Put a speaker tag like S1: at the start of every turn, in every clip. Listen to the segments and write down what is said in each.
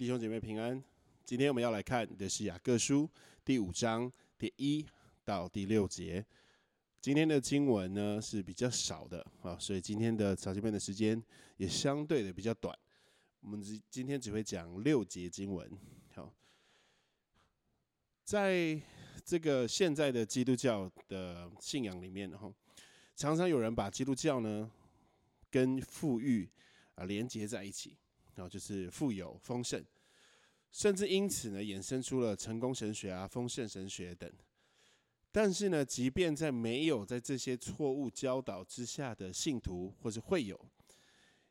S1: 弟兄姐妹平安。今天我们要来看的是雅各书第五章第一到第六节。今天的经文呢是比较少的啊，所以今天的早经班的时间也相对的比较短。我们只今天只会讲六节经文。好，在这个现在的基督教的信仰里面，哈，常常有人把基督教呢跟富裕啊连接在一起，然后就是富有丰盛，甚至因此呢衍生出了成功神学啊、丰盛神学等。但是呢，即便在没有在这些错误教导之下的信徒或是会友，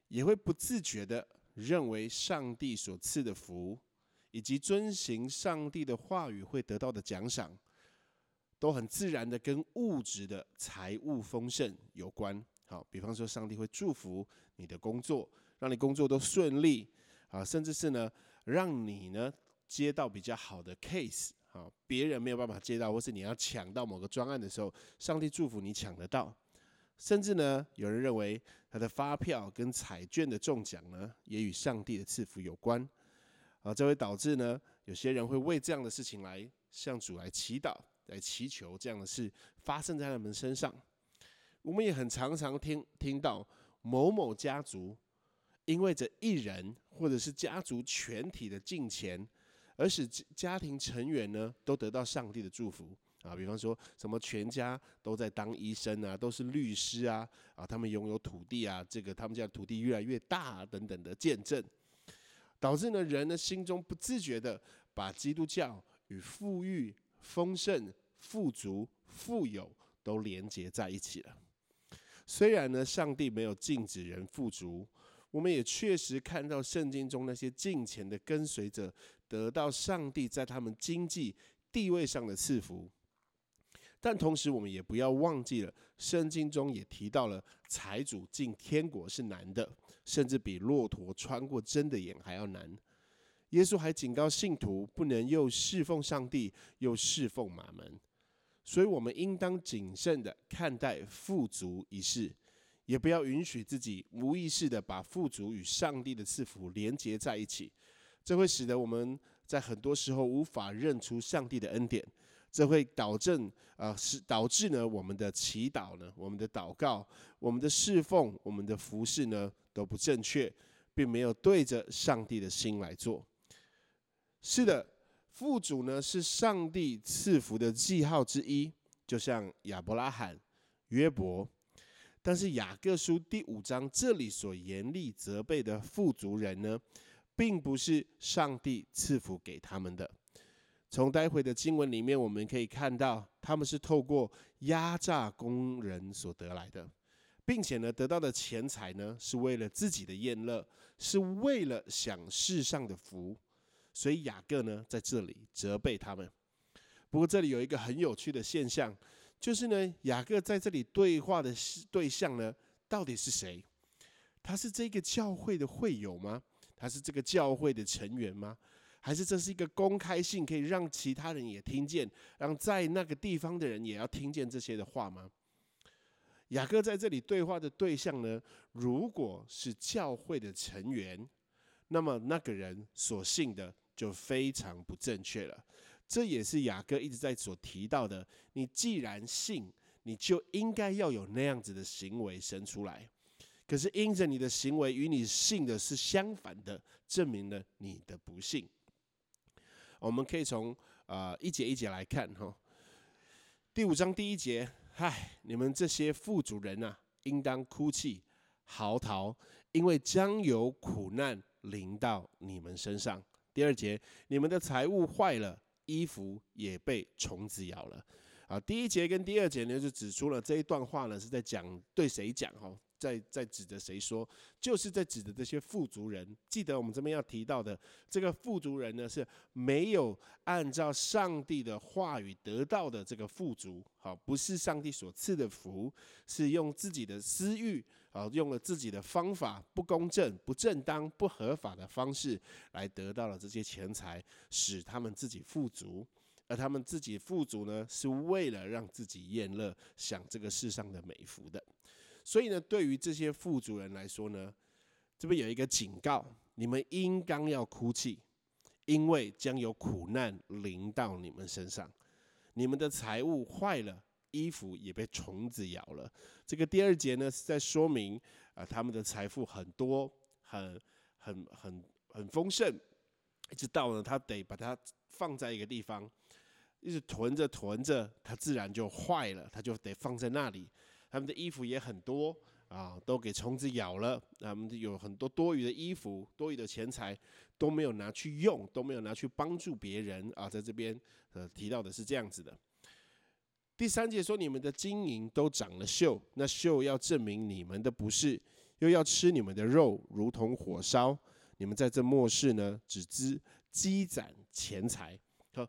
S1: 也会不自觉的认为上帝所赐的福，以及遵行上帝的话语会得到的奖赏，都很自然的跟物质的财务丰盛有关。好，比方说，上帝会祝福你的工作，让你工作都顺利啊，甚至是呢，让你呢接到比较好的 case。啊，别人没有办法接到，或是你要抢到某个专案的时候，上帝祝福你抢得到。甚至呢，有人认为他的发票跟彩券的中奖呢，也与上帝的赐福有关。啊，这会导致呢，有些人会为这样的事情来向主来祈祷，来祈求这样的事发生在他们身上。我们也很常常听听到某某家族因为这一人或者是家族全体的金钱。而使家庭成员呢都得到上帝的祝福啊，比方说什么全家都在当医生啊，都是律师啊，啊，他们拥有土地啊，这个他们家的土地越来越大等等的见证，导致呢人的心中不自觉的把基督教与富裕、丰盛、富足、富有都连接在一起了。虽然呢，上帝没有禁止人富足。我们也确实看到圣经中那些敬虔的跟随者得到上帝在他们经济地位上的赐福，但同时我们也不要忘记了，圣经中也提到了财主进天国是难的，甚至比骆驼穿过针的眼还要难。耶稣还警告信徒不能又侍奉上帝又侍奉马门，所以我们应当谨慎的看待富足一事。也不要允许自己无意识的把富足与上帝的赐福连接在一起，这会使得我们在很多时候无法认出上帝的恩典，这会导致啊，是导致呢我们的祈祷呢，我们的祷告，我们的侍奉，我们的服饰呢都不正确，并没有对着上帝的心来做。是的，富足呢是上帝赐福的记号之一，就像亚伯拉罕、约伯。但是雅各书第五章这里所严厉责备的富足人呢，并不是上帝赐福给他们的。从待会的经文里面，我们可以看到，他们是透过压榨工人所得来的，并且呢，得到的钱财呢，是为了自己的宴乐，是为了享世上的福。所以雅各呢，在这里责备他们。不过这里有一个很有趣的现象。就是呢，雅各在这里对话的对象呢，到底是谁？他是这个教会的会友吗？他是这个教会的成员吗？还是这是一个公开信，可以让其他人也听见，让在那个地方的人也要听见这些的话吗？雅各在这里对话的对象呢，如果是教会的成员，那么那个人所信的就非常不正确了。这也是雅各一直在所提到的。你既然信，你就应该要有那样子的行为生出来。可是因着你的行为与你信的是相反的，证明了你的不信。我们可以从啊一节一节来看哈。第五章第一节，嗨，你们这些富主人呐，应当哭泣嚎啕，因为将有苦难临到你们身上。第二节，你们的财物坏了。衣服也被虫子咬了，啊，第一节跟第二节呢，就指出了这一段话呢是在讲对谁讲哈。在在指着谁说？就是在指着这些富足人。记得我们这边要提到的这个富足人呢，是没有按照上帝的话语得到的这个富足，好，不是上帝所赐的福，是用自己的私欲，啊，用了自己的方法，不公正、不正当、不合法的方式来得到了这些钱财，使他们自己富足。而他们自己富足呢，是为了让自己宴乐，享这个世上的美福的。所以呢，对于这些富足人来说呢，这边有一个警告：你们应当要哭泣，因为将有苦难临到你们身上，你们的财物坏了，衣服也被虫子咬了。这个第二节呢是在说明啊，他们的财富很多，很很很很丰盛，一直到呢他得把它放在一个地方，一直囤着囤着，它自然就坏了，它就得放在那里。他们的衣服也很多。啊，都给虫子咬了。他们有很多多余的衣服、多余的钱财都没有拿去用，都没有拿去帮助别人啊。在这边呃提到的是这样子的。第三节说，你们的金银都长了锈，那锈要证明你们的不是，又要吃你们的肉，如同火烧。你们在这末世呢，只知积攒钱财。好。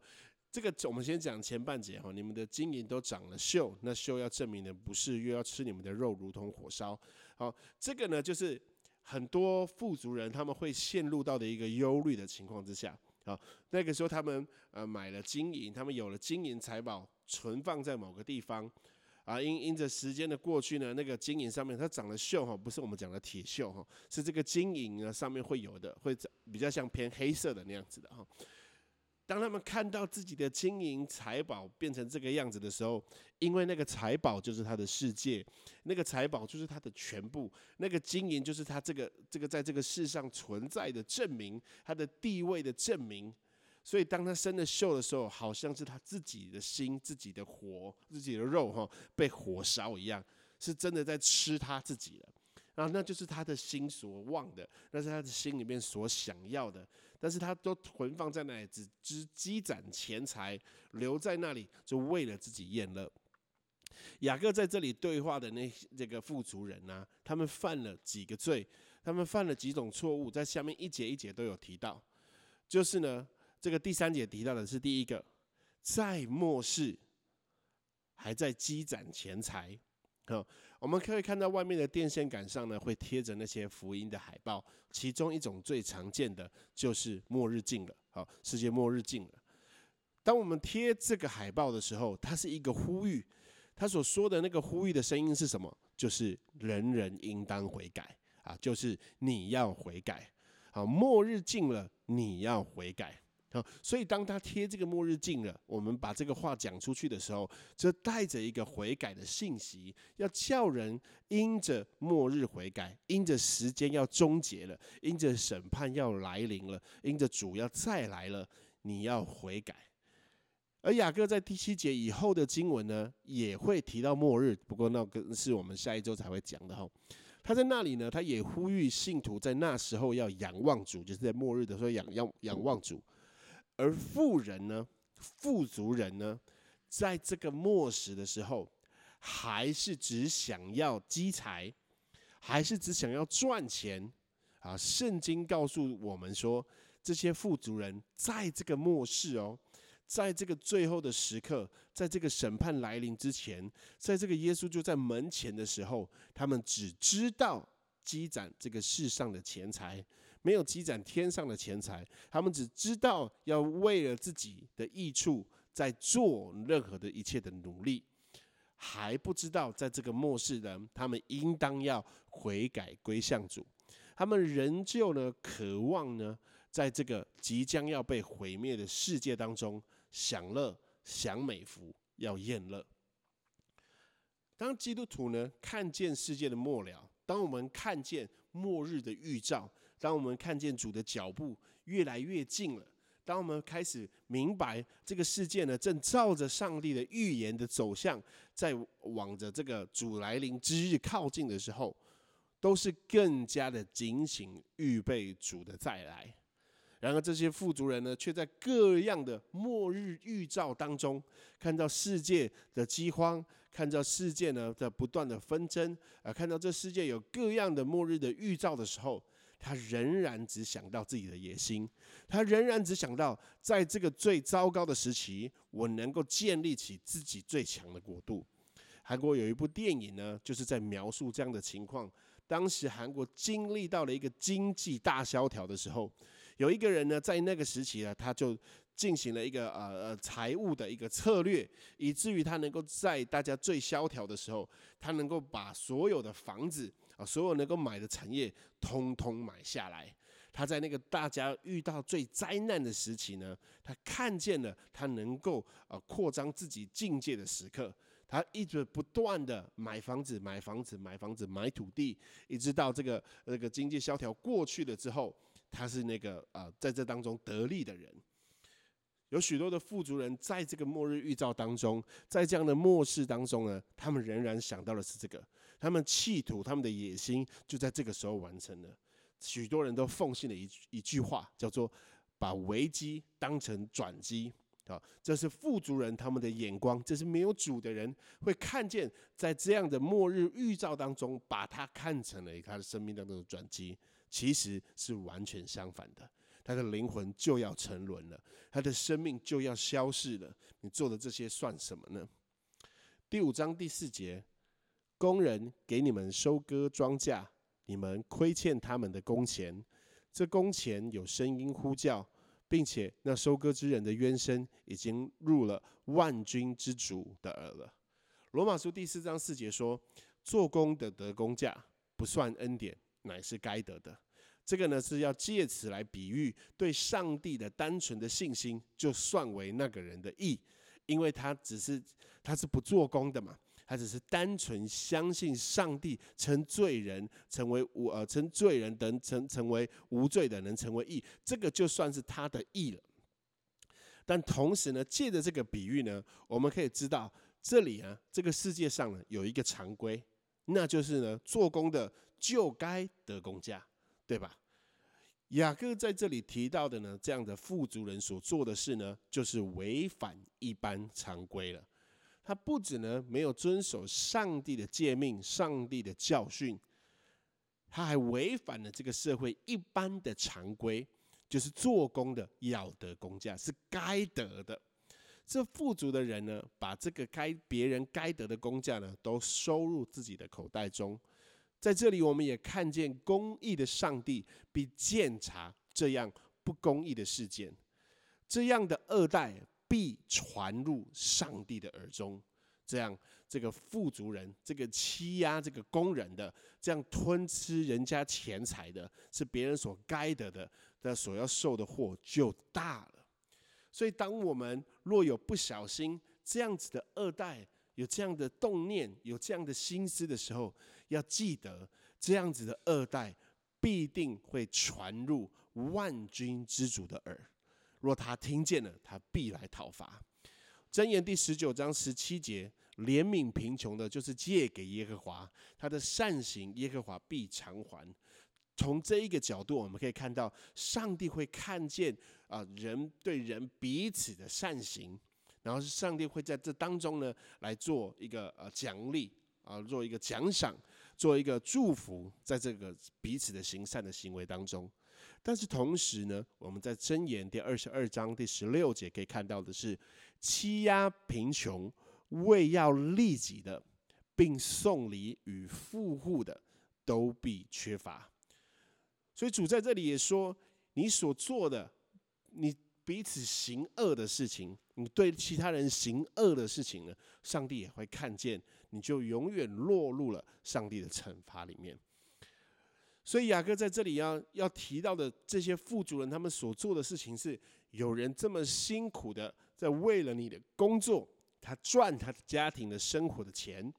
S1: 这个我们先讲前半节哈，你们的金银都长了锈，那锈要证明的不是，又要吃你们的肉，如同火烧。好，这个呢就是很多富足人他们会陷入到的一个忧虑的情况之下。好，那个时候他们呃买了金银，他们有了金银财宝存放在某个地方，啊，因因着时间的过去呢，那个金银上面它长了锈哈，不是我们讲的铁锈哈，是这个金银呢上面会有的，会比较像偏黑色的那样子的哈。当他们看到自己的金银财宝变成这个样子的时候，因为那个财宝就是他的世界，那个财宝就是他的全部，那个金银就是他这个这个在这个世上存在的证明，他的地位的证明。所以当他生了锈的时候，好像是他自己的心、自己的火、自己的肉哈被火烧一样，是真的在吃他自己了。然后那就是他的心所望的，那是他的心里面所想要的。但是他都存放在那里，只只积攒钱财，留在那里，就为了自己宴乐。雅各在这里对话的那这个富足人呢，他们犯了几个罪，他们犯了几种错误，在下面一节一节都有提到。就是呢，这个第三节提到的是第一个，在末世还在积攒钱财。好，我们可以看到外面的电线杆上呢，会贴着那些福音的海报。其中一种最常见的就是末日近了，好，世界末日近了。当我们贴这个海报的时候，它是一个呼吁，他所说的那个呼吁的声音是什么？就是人人应当悔改啊，就是你要悔改，好，末日近了，你要悔改。好，所以当他贴这个末日镜了，我们把这个话讲出去的时候，就带着一个悔改的信息，要叫人因着末日悔改，因着时间要终结了，因着审判要来临了，因着主要再来了，你要悔改。而雅各在第七节以后的经文呢，也会提到末日，不过那个是我们下一周才会讲的哈。他在那里呢，他也呼吁信徒在那时候要仰望主，就是在末日的时候仰仰仰望主。而富人呢，富足人呢，在这个末时的时候，还是只想要积财，还是只想要赚钱啊？圣经告诉我们说，这些富足人在这个末世哦，在这个最后的时刻，在这个审判来临之前，在这个耶稣就在门前的时候，他们只知道积攒这个世上的钱财。没有积攒天上的钱财，他们只知道要为了自己的益处在做任何的一切的努力，还不知道在这个末世人，他们应当要悔改归向主。他们仍旧呢，渴望呢，在这个即将要被毁灭的世界当中享乐、享美福、要宴乐。当基督徒呢看见世界的末了，当我们看见末日的预兆。当我们看见主的脚步越来越近了，当我们开始明白这个世界呢正照着上帝的预言的走向，在往着这个主来临之日靠近的时候，都是更加的警醒，预备主的再来。然而这些富足人呢，却在各样的末日预兆当中，看到世界的饥荒，看到世界呢的不断的纷争，啊，看到这世界有各样的末日的预兆的时候。他仍然只想到自己的野心，他仍然只想到在这个最糟糕的时期，我能够建立起自己最强的国度。韩国有一部电影呢，就是在描述这样的情况。当时韩国经历到了一个经济大萧条的时候，有一个人呢，在那个时期呢，他就进行了一个呃呃财务的一个策略，以至于他能够在大家最萧条的时候，他能够把所有的房子。啊，所有能够买的产业，通通买下来。他在那个大家遇到最灾难的时期呢，他看见了他能够呃扩张自己境界的时刻。他一直不断的买房子、买房子、买房子、买土地，一直到这个那个经济萧条过去了之后，他是那个啊在这当中得利的人。有许多的富足人在这个末日预兆当中，在这样的末世当中呢，他们仍然想到的是这个，他们企图他们的野心就在这个时候完成了。许多人都奉信了一一句话，叫做把危机当成转机。啊，这是富足人他们的眼光，这是没有主的人会看见，在这样的末日预兆当中，把他看成了他的生命当中的转机，其实是完全相反的。他的灵魂就要沉沦了，他的生命就要消逝了。你做的这些算什么呢？第五章第四节，工人给你们收割庄稼，你们亏欠他们的工钱，这工钱有声音呼叫。并且那收割之人的冤声已经入了万军之主的耳了。罗马书第四章四节说：“做工的得工价，不算恩典，乃是该得的。”这个呢是要借此来比喻对上帝的单纯的信心，就算为那个人的义，因为他只是他是不做工的嘛。他只是单纯相信上帝称罪人成为无呃称罪人等成成为无罪的能成为义，这个就算是他的义了。但同时呢，借着这个比喻呢，我们可以知道这里啊，这个世界上呢有一个常规，那就是呢，做工的就该得工价，对吧？雅各在这里提到的呢，这样的富足人所做的事呢，就是违反一般常规了。他不止呢没有遵守上帝的诫命、上帝的教训，他还违反了这个社会一般的常规，就是做工的要得工价是该得的。这富足的人呢，把这个该别人该得的工价呢，都收入自己的口袋中。在这里，我们也看见公义的上帝必检查这样不公义的事件，这样的二代。必传入上帝的耳中，这样这个富足人、这个欺压这个工人的、这样吞吃人家钱财的，是别人所该得的，的所要受的祸就大了。所以，当我们若有不小心这样子的二代有这样的动念、有这样的心思的时候，要记得这样子的二代必定会传入万军之主的耳。若他听见了，他必来讨伐。箴言第十九章十七节：怜悯贫穷的，就是借给耶和华；他的善行，耶和华必偿还。从这一个角度，我们可以看到，上帝会看见啊人对人彼此的善行，然后是上帝会在这当中呢来做一个呃奖励啊，做一个奖赏，做一个祝福，在这个彼此的行善的行为当中。但是同时呢，我们在箴言第二十二章第十六节可以看到的是，欺压贫穷、为要利己的，并送礼与富户的，都必缺乏。所以主在这里也说，你所做的，你彼此行恶的事情，你对其他人行恶的事情呢，上帝也会看见，你就永远落入了上帝的惩罚里面。所以雅各在这里要要提到的这些富足人，他们所做的事情是，有人这么辛苦的在为了你的工作，他赚他的家庭的生活的钱，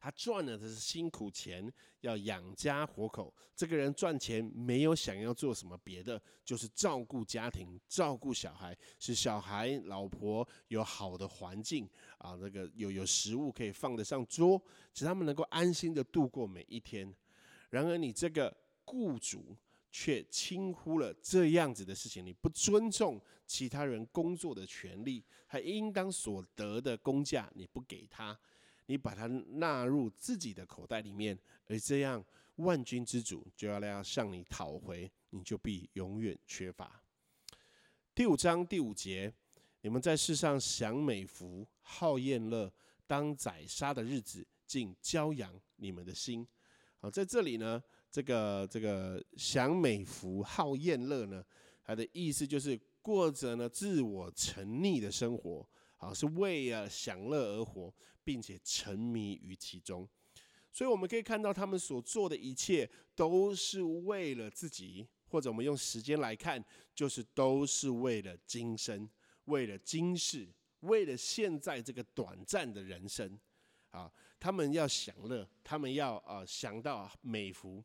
S1: 他赚了的是辛苦钱，要养家活口。这个人赚钱没有想要做什么别的，就是照顾家庭，照顾小孩，使小孩、老婆有好的环境啊，那个有有食物可以放得上桌，使他们能够安心的度过每一天。然而，你这个雇主却轻忽了这样子的事情，你不尊重其他人工作的权利，还应当所得的工价你不给他，你把它纳入自己的口袋里面，而这样万军之主就要来要向你讨回，你就必永远缺乏。第五章第五节，你们在世上享美福、好宴乐，当宰杀的日子，竟骄养你们的心。好，在这里呢，这个这个享美福、好宴乐呢，它的意思就是过着呢自我沉溺的生活，好是为了享乐而活，并且沉迷于其中。所以我们可以看到，他们所做的一切都是为了自己或者我们用时间来看，就是都是为了今生，为了今世，为了现在这个短暂的人生，啊，他们要享乐，他们要啊想到美福。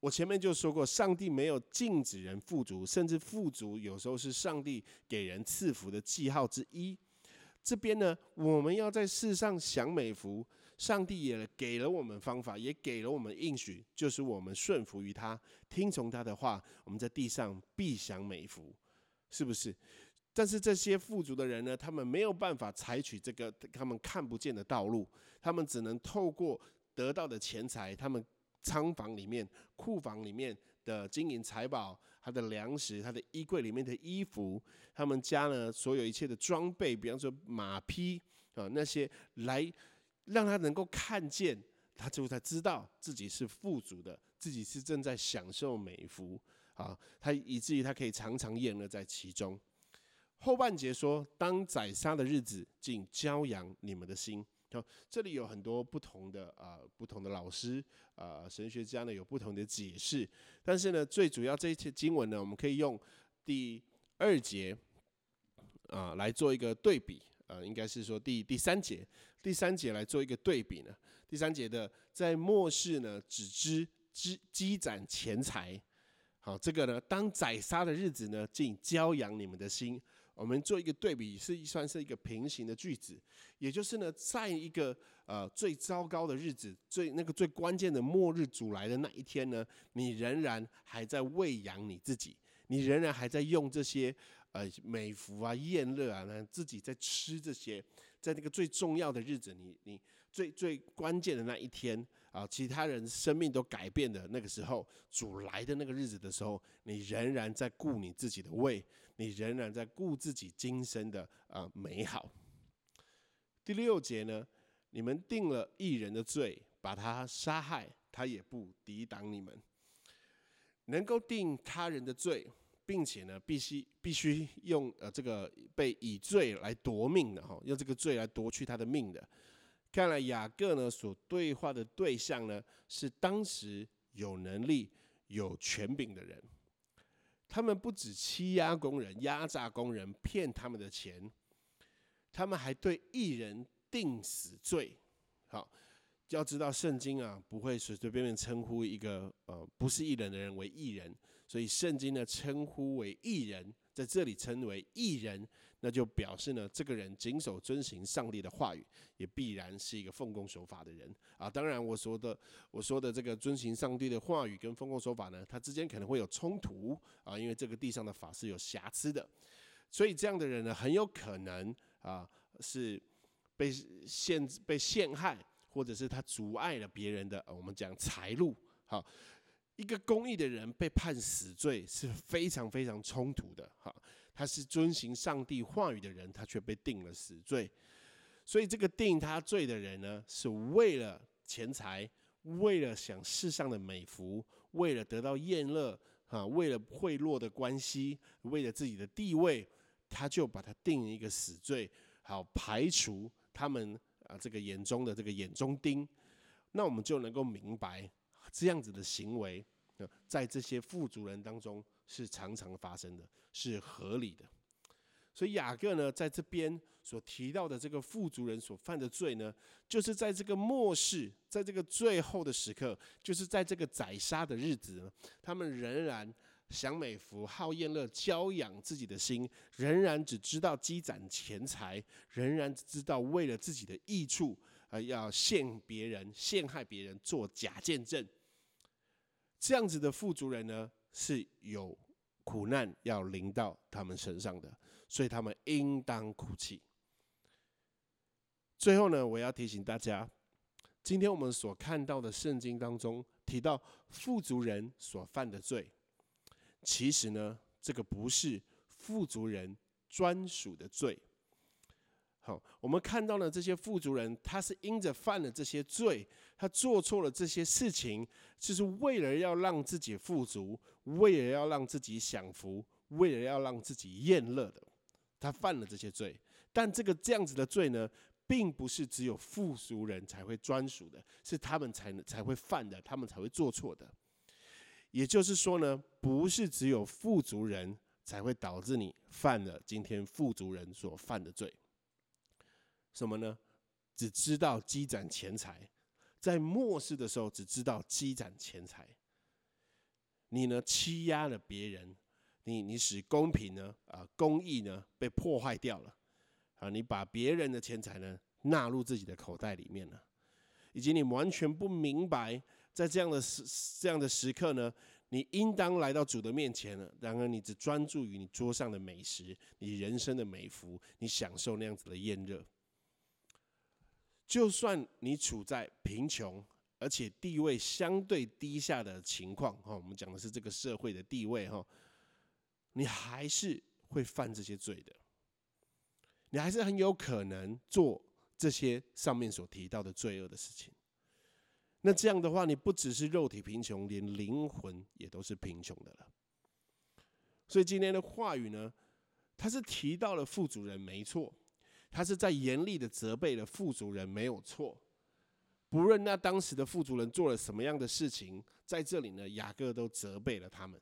S1: 我前面就说过，上帝没有禁止人富足，甚至富足有时候是上帝给人赐福的记号之一。这边呢，我们要在世上享美福，上帝也给了我们方法，也给了我们应许，就是我们顺服于他，听从他的话，我们在地上必享美福，是不是？但是这些富足的人呢，他们没有办法采取这个他们看不见的道路，他们只能透过得到的钱财，他们。仓房里面、库房里面的金银财宝，他的粮食、他的衣柜里面的衣服，他们家呢所有一切的装备，比方说马匹啊那些，来让他能够看见，他就才知道自己是富足的，自己是正在享受美福啊，他以至于他可以常常宴乐在其中。后半节说，当宰杀的日子，竟骄阳你们的心。这里有很多不同的啊，不同的老师啊，神学家呢有不同的解释。但是呢，最主要这一些经文呢，我们可以用第二节啊来做一个对比啊，应该是说第第三节，第三节来做一个对比呢。第三节的在末世呢，只知积积攒钱财。好，这个呢，当宰杀的日子呢，竟骄养你们的心。我们做一个对比，是算是一个平行的句子，也就是呢，在一个呃最糟糕的日子，最那个最关键的末日主来的那一天呢，你仍然还在喂养你自己，你仍然还在用这些呃美福啊、宴乐啊，呢自己在吃这些，在那个最重要的日子，你你最最关键的那一天啊，其他人生命都改变的那个时候，主来的那个日子的时候，你仍然在顾你自己的胃。你仍然在顾自己今生的啊美好。第六节呢，你们定了一人的罪，把他杀害，他也不抵挡你们。能够定他人的罪，并且呢，必须必须用呃这个被以罪来夺命的哈，用这个罪来夺去他的命的。看来雅各呢所对话的对象呢，是当时有能力、有权柄的人。他们不止欺压工人、压榨工人、骗他们的钱，他们还对艺人定死罪。好，要知道圣经啊，不会随随便便称呼一个呃不是艺人的人为艺人，所以圣经的称呼为艺人，在这里称为艺人。那就表示呢，这个人谨守遵行上帝的话语，也必然是一个奉公守法的人啊。当然，我说的我说的这个遵行上帝的话语跟奉公守法呢，它之间可能会有冲突啊，因为这个地上的法是有瑕疵的，所以这样的人呢，很有可能啊是被陷被陷害，或者是他阻碍了别人的我们讲财路。好，一个公益的人被判死罪是非常非常冲突的。哈。他是遵行上帝话语的人，他却被定了死罪。所以这个定他罪的人呢，是为了钱财，为了享世上的美福，为了得到宴乐啊，为了贿赂的关系，为了自己的地位，他就把他定一个死罪，好排除他们啊这个眼中的这个眼中钉。那我们就能够明白，这样子的行为，在这些富足人当中。是常常发生的，是合理的。所以雅各呢，在这边所提到的这个富足人所犯的罪呢，就是在这个末世，在这个最后的时刻，就是在这个宰杀的日子，他们仍然享美福、好宴乐、骄养自己的心，仍然只知道积攒钱财，仍然知道为了自己的益处而要陷别人、陷害别人，做假见证。这样子的富足人呢？是有苦难要临到他们身上的，所以他们应当哭泣。最后呢，我要提醒大家，今天我们所看到的圣经当中提到富足人所犯的罪，其实呢，这个不是富足人专属的罪。好，我们看到了这些富足人，他是因着犯了这些罪，他做错了这些事情，就是为了要让自己富足，为了要让自己享福，为了要让自己厌乐的，他犯了这些罪。但这个这样子的罪呢，并不是只有富足人才会专属的，是他们才能才会犯的，他们才会做错的。也就是说呢，不是只有富足人才会导致你犯了今天富足人所犯的罪。什么呢？只知道积攒钱财，在末世的时候只知道积攒钱财。你呢欺压了别人，你你使公平呢啊公义呢被破坏掉了啊！你把别人的钱财呢纳入自己的口袋里面了，以及你完全不明白，在这样的时这样的时刻呢，你应当来到主的面前了。然而你只专注于你桌上的美食，你人生的美福，你享受那样子的炎热。就算你处在贫穷。而且地位相对低下的情况，哈，我们讲的是这个社会的地位，哈，你还是会犯这些罪的，你还是很有可能做这些上面所提到的罪恶的事情。那这样的话，你不只是肉体贫穷，连灵魂也都是贫穷的了。所以今天的话语呢，他是提到了富足人没错，他是在严厉的责备了富足人没有错。不论那当时的富足人做了什么样的事情，在这里呢，雅各都责备了他们。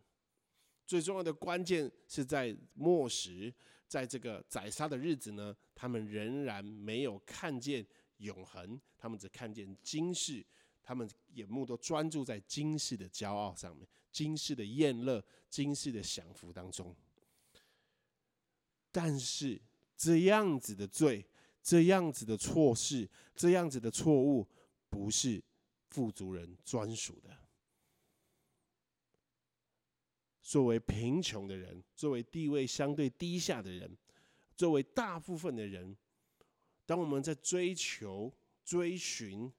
S1: 最重要的关键是在末时，在这个宰杀的日子呢，他们仍然没有看见永恒，他们只看见今世，他们眼目都专注在今世的骄傲上面，今世的宴乐，今世的享福当中。但是这样子的罪，这样子的错事，这样子的错误。不是富足人专属的。作为贫穷的人，作为地位相对低下的人，作为大部分的人，当我们在追求、追寻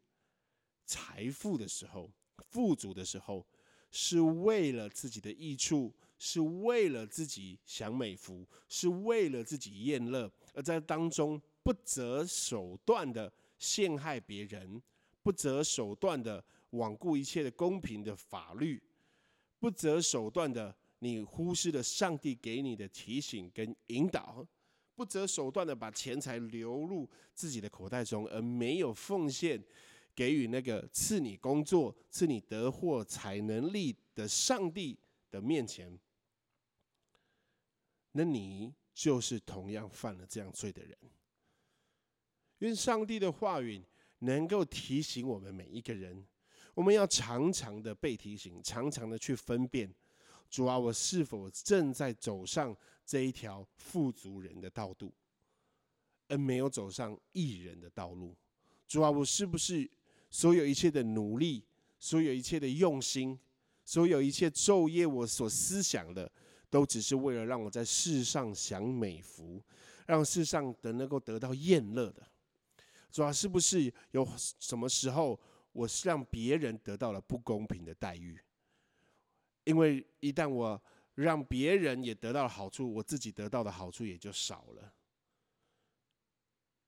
S1: 财富的时候，富足的时候，是为了自己的益处，是为了自己享美福，是为了自己宴乐，而在当中不择手段的陷害别人。不择手段的罔顾一切的公平的法律，不择手段的你忽视了上帝给你的提醒跟引导，不择手段的把钱财流入自己的口袋中，而没有奉献给予那个赐你工作、赐你得货财能力的上帝的面前，那你就是同样犯了这样罪的人。愿上帝的话语。能够提醒我们每一个人，我们要常常的被提醒，常常的去分辨，主啊，我是否正在走上这一条富足人的道路，而没有走上艺人的道路？主啊，我是不是所有一切的努力，所有一切的用心，所有一切昼夜我所思想的，都只是为了让我在世上享美福，让世上的能够得到宴乐的？主要是不是有什么时候我是让别人得到了不公平的待遇？因为一旦我让别人也得到了好处，我自己得到的好处也就少了。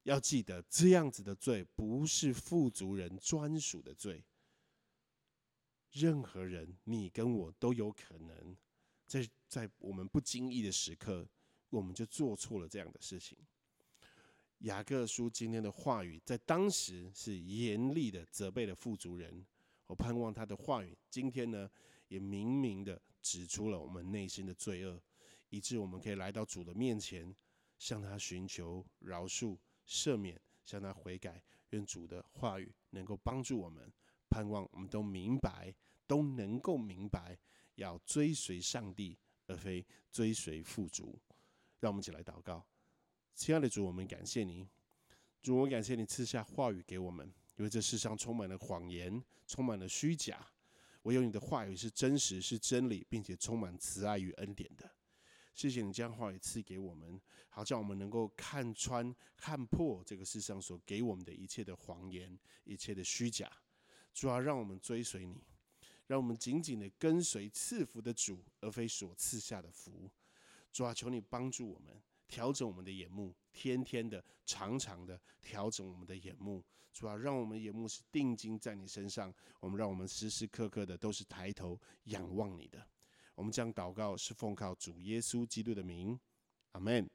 S1: 要记得，这样子的罪不是富足人专属的罪。任何人，你跟我都有可能，在在我们不经意的时刻，我们就做错了这样的事情。雅各书今天的话语，在当时是严厉的责备了富足人。我盼望他的话语，今天呢，也明明的指出了我们内心的罪恶，以致我们可以来到主的面前，向他寻求饶恕、赦免，向他悔改。愿主的话语能够帮助我们，盼望我们都明白，都能够明白，要追随上帝，而非追随富足。让我们一起来祷告。亲爱的主，我们感谢你，主，我感谢你赐下话语给我们，因为这世上充满了谎言，充满了虚假，唯有你的话语是真实，是真理，并且充满慈爱与恩典的。谢谢你将话语赐给我们，好叫我们能够看穿、看破这个世上所给我们的一切的谎言、一切的虚假。主要，让我们追随你，让我们紧紧的跟随赐福的主，而非所赐下的福。主啊，求你帮助我们。调整我们的眼目，天天的、长长的调整我们的眼目，主要让我们眼目是定睛在你身上。我们让我们时时刻刻的都是抬头仰望你的。我们将祷告是奉靠主耶稣基督的名，阿门。